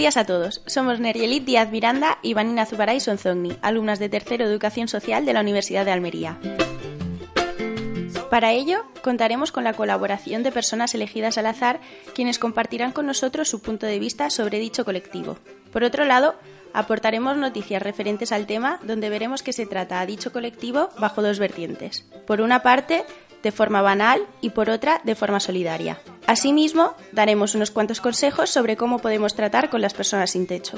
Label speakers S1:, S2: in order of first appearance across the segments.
S1: Días a todos. Somos Nerielit Díaz Miranda y Vanina Zubaray Sonzogni, alumnas de tercero Educación Social de la Universidad de Almería. Para ello, contaremos con la colaboración de personas elegidas al azar, quienes compartirán con nosotros su punto de vista sobre dicho colectivo. Por otro lado, aportaremos noticias referentes al tema, donde veremos que se trata a dicho colectivo bajo dos vertientes. Por una parte, de forma banal y por otra, de forma solidaria. Asimismo, daremos unos cuantos consejos sobre cómo podemos tratar con las personas sin techo.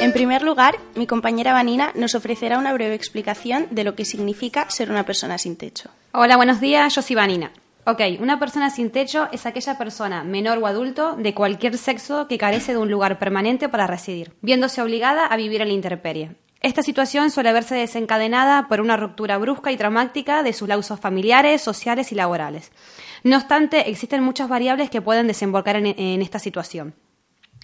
S1: En primer lugar, mi compañera Vanina nos ofrecerá una breve explicación de lo que significa ser una persona sin techo.
S2: Hola, buenos días, yo soy Vanina. Ok, una persona sin techo es aquella persona, menor o adulto, de cualquier sexo que carece de un lugar permanente para residir, viéndose obligada a vivir en la intemperie. Esta situación suele verse desencadenada por una ruptura brusca y traumática de sus lausos familiares, sociales y laborales. No obstante, existen muchas variables que pueden desembocar en, en esta situación.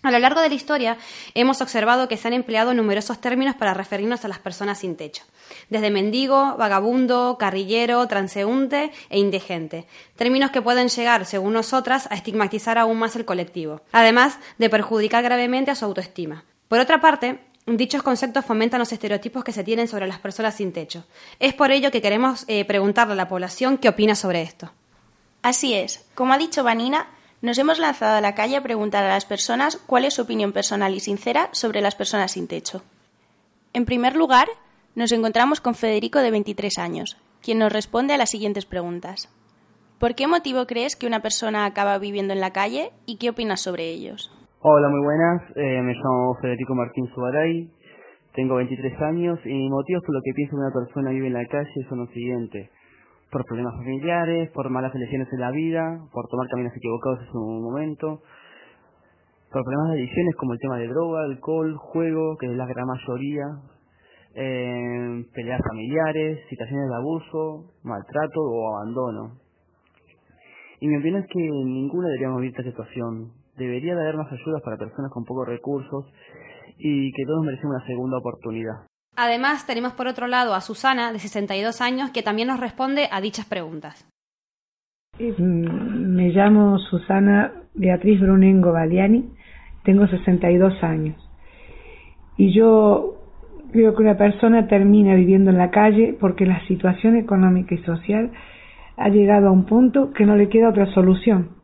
S2: A lo largo de la historia hemos observado que se han empleado numerosos términos para referirnos a las personas sin techo, desde mendigo, vagabundo, carrillero, transeúnte e indigente, términos que pueden llegar, según nosotras, a estigmatizar aún más el colectivo, además de perjudicar gravemente a su autoestima. Por otra parte, Dichos conceptos fomentan los estereotipos que se tienen sobre las personas sin techo. Es por ello que queremos eh, preguntarle a la población qué opina sobre esto.
S1: Así es. Como ha dicho Vanina, nos hemos lanzado a la calle a preguntar a las personas cuál es su opinión personal y sincera sobre las personas sin techo. En primer lugar, nos encontramos con Federico de 23 años, quien nos responde a las siguientes preguntas. ¿Por qué motivo crees que una persona acaba viviendo en la calle y qué opinas sobre ellos?
S3: Hola, muy buenas. Eh, me llamo Federico Martín Subaray. Tengo 23 años y mis motivos por lo que pienso que una persona vive en la calle son los siguientes. Por problemas familiares, por malas elecciones en la vida, por tomar caminos equivocados en su momento, por problemas de adicciones como el tema de droga, alcohol, juego, que es la gran mayoría, eh, peleas familiares, situaciones de abuso, maltrato o abandono. Y mi opinión es que ninguna deberíamos vivir esta situación, debería de haber más ayudas para personas con pocos recursos y que todos merecemos una segunda oportunidad.
S2: Además, tenemos por otro lado a Susana, de 62 años, que también nos responde a dichas preguntas.
S4: Me llamo Susana Beatriz Brunengo Baliani, tengo 62 años. Y yo creo que una persona termina viviendo en la calle porque la situación económica y social ha llegado a un punto que no le queda otra solución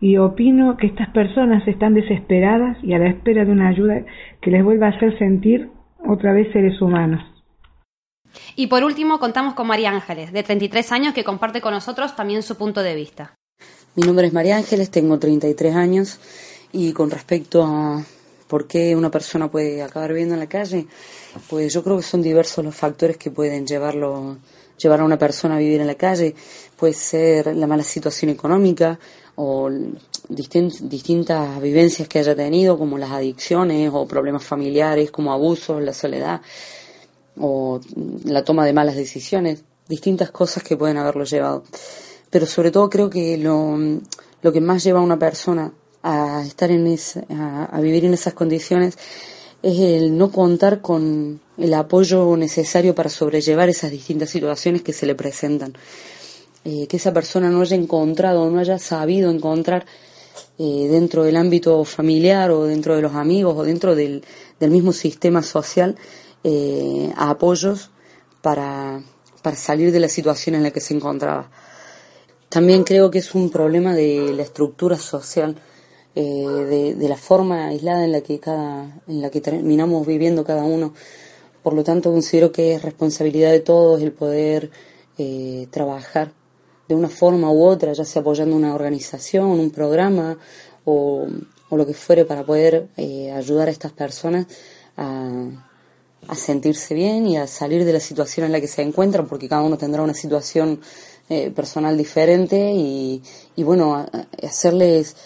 S4: y opino que estas personas están desesperadas y a la espera de una ayuda que les vuelva a hacer sentir otra vez seres humanos.
S2: Y por último, contamos con María Ángeles, de 33 años, que comparte con nosotros también su punto de vista.
S5: Mi nombre es María Ángeles, tengo 33 años y con respecto a por qué una persona puede acabar viviendo en la calle, pues yo creo que son diversos los factores que pueden llevarlo, llevar a una persona a vivir en la calle. Puede ser la mala situación económica o distintas vivencias que haya tenido, como las adicciones o problemas familiares, como abusos, la soledad o la toma de malas decisiones, distintas cosas que pueden haberlo llevado. Pero sobre todo creo que lo, lo que más lleva a una persona a estar en a vivir en esas condiciones es el no contar con el apoyo necesario para sobrellevar esas distintas situaciones que se le presentan. Eh, que esa persona no haya encontrado, no haya sabido encontrar eh, dentro del ámbito familiar o dentro de los amigos o dentro del, mismo sistema social eh, apoyos para, salir de la situación en la que se encontraba. También creo que es un problema de la estructura social, de, de, la forma aislada en la que cada, en la que terminamos viviendo cada uno. Por lo tanto, considero que es responsabilidad de todos el poder trabajar de una forma u otra, ya sea apoyando una organización, un programa o, o lo que fuere para poder eh, ayudar a estas personas a, a, sentirse bien y a salir de la situación en la que se encuentran, porque cada uno tendrá una situación eh, personal diferente y, y bueno, hacerles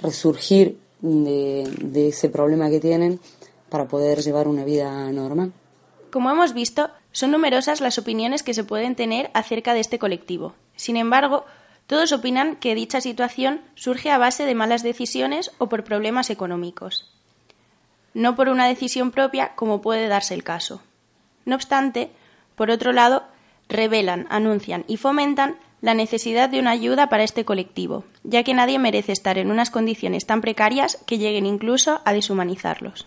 S5: resurgir de, de ese problema que tienen para poder llevar una vida normal.
S1: Como hemos visto, son numerosas las opiniones que se pueden tener acerca de este colectivo. Sin embargo, todos opinan que dicha situación surge a base de malas decisiones o por problemas económicos, no por una decisión propia como puede darse el caso. No obstante, por otro lado, revelan, anuncian y fomentan la necesidad de una ayuda para este colectivo, ya que nadie merece estar en unas condiciones tan precarias que lleguen incluso a deshumanizarlos.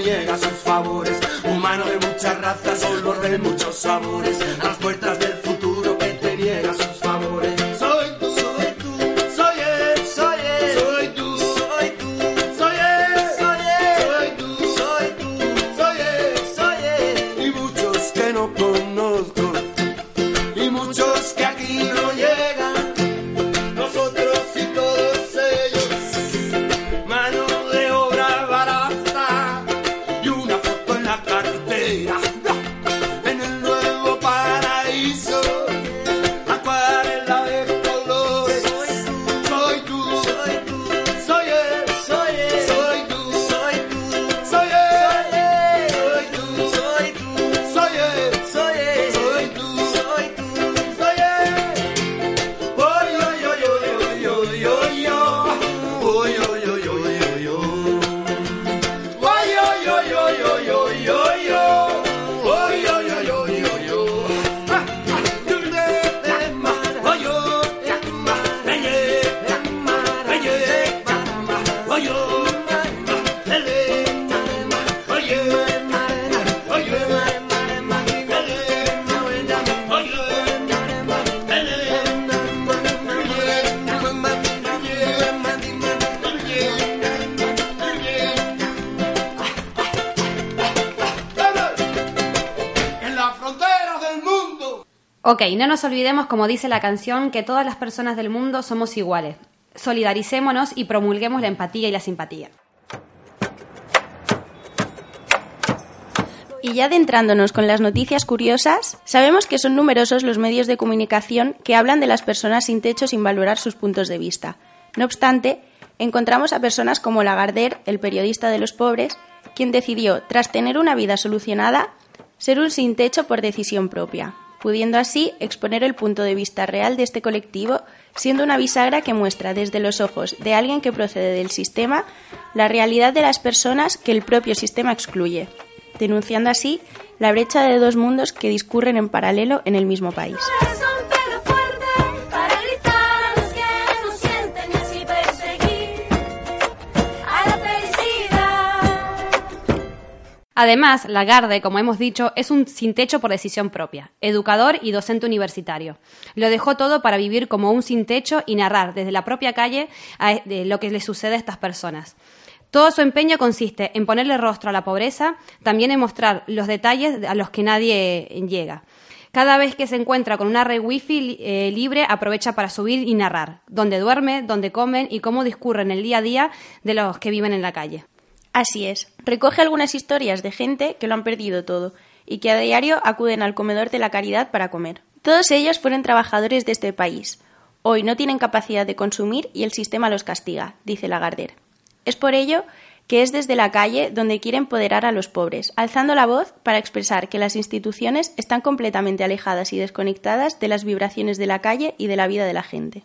S6: niega sus favores. Humano de muchas razas, son los de muchos sabores, las puertas
S2: Ok, no nos olvidemos, como dice la canción, que todas las personas del mundo somos iguales. Solidaricémonos y promulguemos la empatía y la simpatía.
S1: Y ya adentrándonos con las noticias curiosas, sabemos que son numerosos los medios de comunicación que hablan de las personas sin techo sin valorar sus puntos de vista. No obstante, encontramos a personas como Lagardère, el periodista de los pobres, quien decidió, tras tener una vida solucionada, ser un sin techo por decisión propia pudiendo así exponer el punto de vista real de este colectivo, siendo una bisagra que muestra desde los ojos de alguien que procede del sistema la realidad de las personas que el propio sistema excluye, denunciando así la brecha de dos mundos que discurren en paralelo en el mismo país.
S2: Además, Lagarde, como hemos dicho, es un sin techo por decisión propia, educador y docente universitario. Lo dejó todo para vivir como un sin techo y narrar desde la propia calle lo que le sucede a estas personas. Todo su empeño consiste en ponerle rostro a la pobreza, también en mostrar los detalles a los que nadie llega. Cada vez que se encuentra con una red wifi eh, libre, aprovecha para subir y narrar dónde duerme, dónde comen y cómo discurren el día a día de los que viven en la calle.
S1: Así es, recoge algunas historias de gente que lo han perdido todo y que a diario acuden al comedor de la caridad para comer. Todos ellos fueron trabajadores de este país. Hoy no tienen capacidad de consumir y el sistema los castiga, dice Lagarder. Es por ello que es desde la calle donde quiere empoderar a los pobres, alzando la voz para expresar que las instituciones están completamente alejadas y desconectadas de las vibraciones de la calle y de la vida de la gente.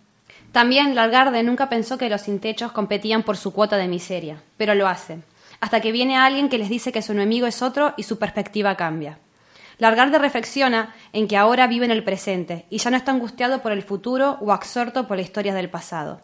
S2: También Lagarde nunca pensó que los sin techos competían por su cuota de miseria, pero lo hacen, hasta que viene alguien que les dice que su enemigo es otro y su perspectiva cambia. Largarde reflexiona en que ahora vive en el presente y ya no está angustiado por el futuro o absorto por la historia del pasado.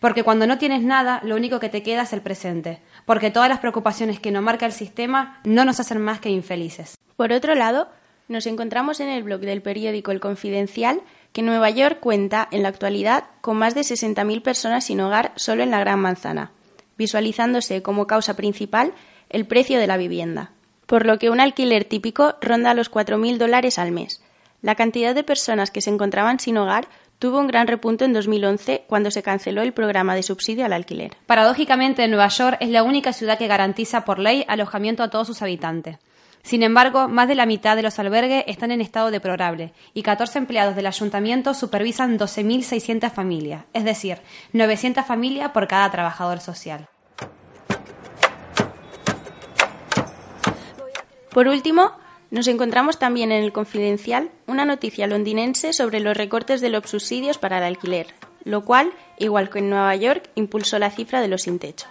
S2: Porque cuando no tienes nada, lo único que te queda es el presente, porque todas las preocupaciones que nos marca el sistema no nos hacen más que infelices.
S1: Por otro lado, nos encontramos en el blog del periódico El Confidencial que Nueva York cuenta en la actualidad con más de 60.000 personas sin hogar solo en la Gran Manzana, visualizándose como causa principal el precio de la vivienda, por lo que un alquiler típico ronda los 4.000 dólares al mes. La cantidad de personas que se encontraban sin hogar tuvo un gran repunto en 2011 cuando se canceló el programa de subsidio al alquiler.
S2: Paradójicamente, Nueva York es la única ciudad que garantiza por ley alojamiento a todos sus habitantes. Sin embargo, más de la mitad de los albergues están en estado deplorable y 14 empleados del ayuntamiento supervisan 12.600 familias, es decir, 900 familias por cada trabajador social.
S1: Por último, nos encontramos también en el Confidencial una noticia londinense sobre los recortes de los subsidios para el alquiler, lo cual, igual que en Nueva York, impulsó la cifra de los sin techo.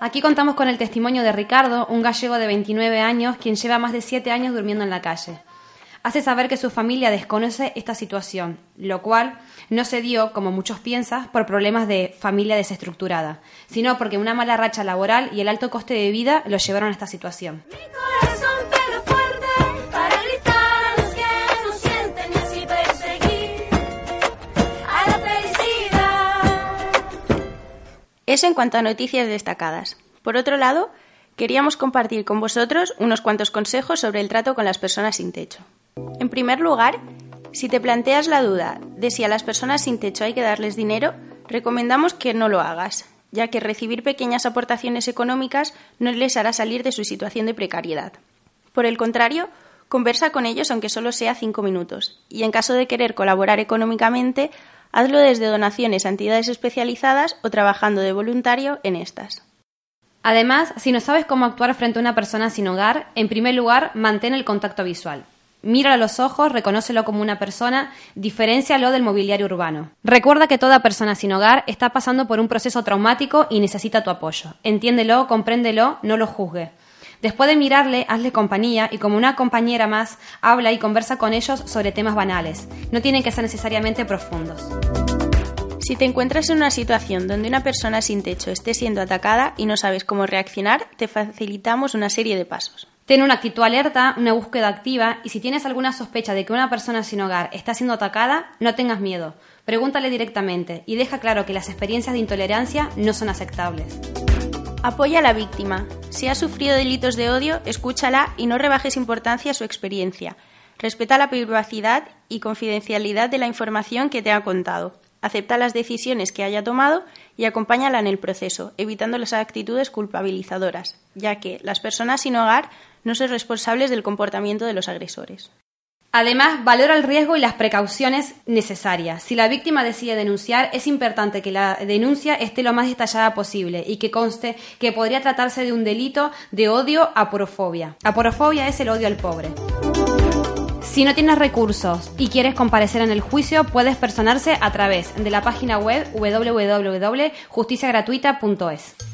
S2: Aquí contamos con el testimonio de Ricardo, un gallego de 29 años, quien lleva más de 7 años durmiendo en la calle. Hace saber que su familia desconoce esta situación, lo cual no se dio, como muchos piensan, por problemas de familia desestructurada, sino porque una mala racha laboral y el alto coste de vida lo llevaron a esta situación.
S1: Eso en cuanto a noticias destacadas. Por otro lado, queríamos compartir con vosotros unos cuantos consejos sobre el trato con las personas sin techo. En primer lugar, si te planteas la duda de si a las personas sin techo hay que darles dinero, recomendamos que no lo hagas, ya que recibir pequeñas aportaciones económicas no les hará salir de su situación de precariedad. Por el contrario, conversa con ellos aunque solo sea cinco minutos, y en caso de querer colaborar económicamente, Hazlo desde donaciones a entidades especializadas o trabajando de voluntario en estas.
S2: Además, si no sabes cómo actuar frente a una persona sin hogar, en primer lugar, mantén el contacto visual. Míralo a los ojos, reconócelo como una persona, diferencialo del mobiliario urbano. Recuerda que toda persona sin hogar está pasando por un proceso traumático y necesita tu apoyo. Entiéndelo, compréndelo, no lo juzgue. Después de mirarle, hazle compañía y como una compañera más, habla y conversa con ellos sobre temas banales. No tienen que ser necesariamente profundos.
S1: Si te encuentras en una situación donde una persona sin techo esté siendo atacada y no sabes cómo reaccionar, te facilitamos una serie de pasos.
S2: Ten una actitud alerta, una búsqueda activa y si tienes alguna sospecha de que una persona sin hogar está siendo atacada, no tengas miedo. Pregúntale directamente y deja claro que las experiencias de intolerancia no son aceptables.
S1: Apoya a la víctima. Si ha sufrido delitos de odio, escúchala y no rebajes importancia a su experiencia. Respeta la privacidad y confidencialidad de la información que te ha contado. Acepta las decisiones que haya tomado y acompáñala en el proceso, evitando las actitudes culpabilizadoras, ya que las personas sin hogar no son responsables del comportamiento de los agresores.
S2: Además, valora el riesgo y las precauciones necesarias. Si la víctima decide denunciar, es importante que la denuncia esté lo más detallada posible y que conste que podría tratarse de un delito de odio a porofobia. Aporofobia es el odio al pobre. Si no tienes recursos y quieres comparecer en el juicio, puedes personarse a través de la página web www.justiciagratuita.es.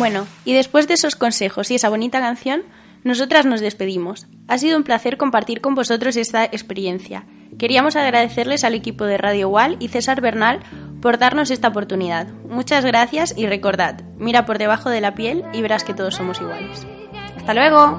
S1: Bueno, y después de esos consejos y esa bonita canción, nosotras nos despedimos. Ha sido un placer compartir con vosotros esta experiencia. Queríamos agradecerles al equipo de Radio Wall y César Bernal por darnos esta oportunidad. Muchas gracias y recordad, mira por debajo de la piel y verás que todos somos iguales.
S2: Hasta luego.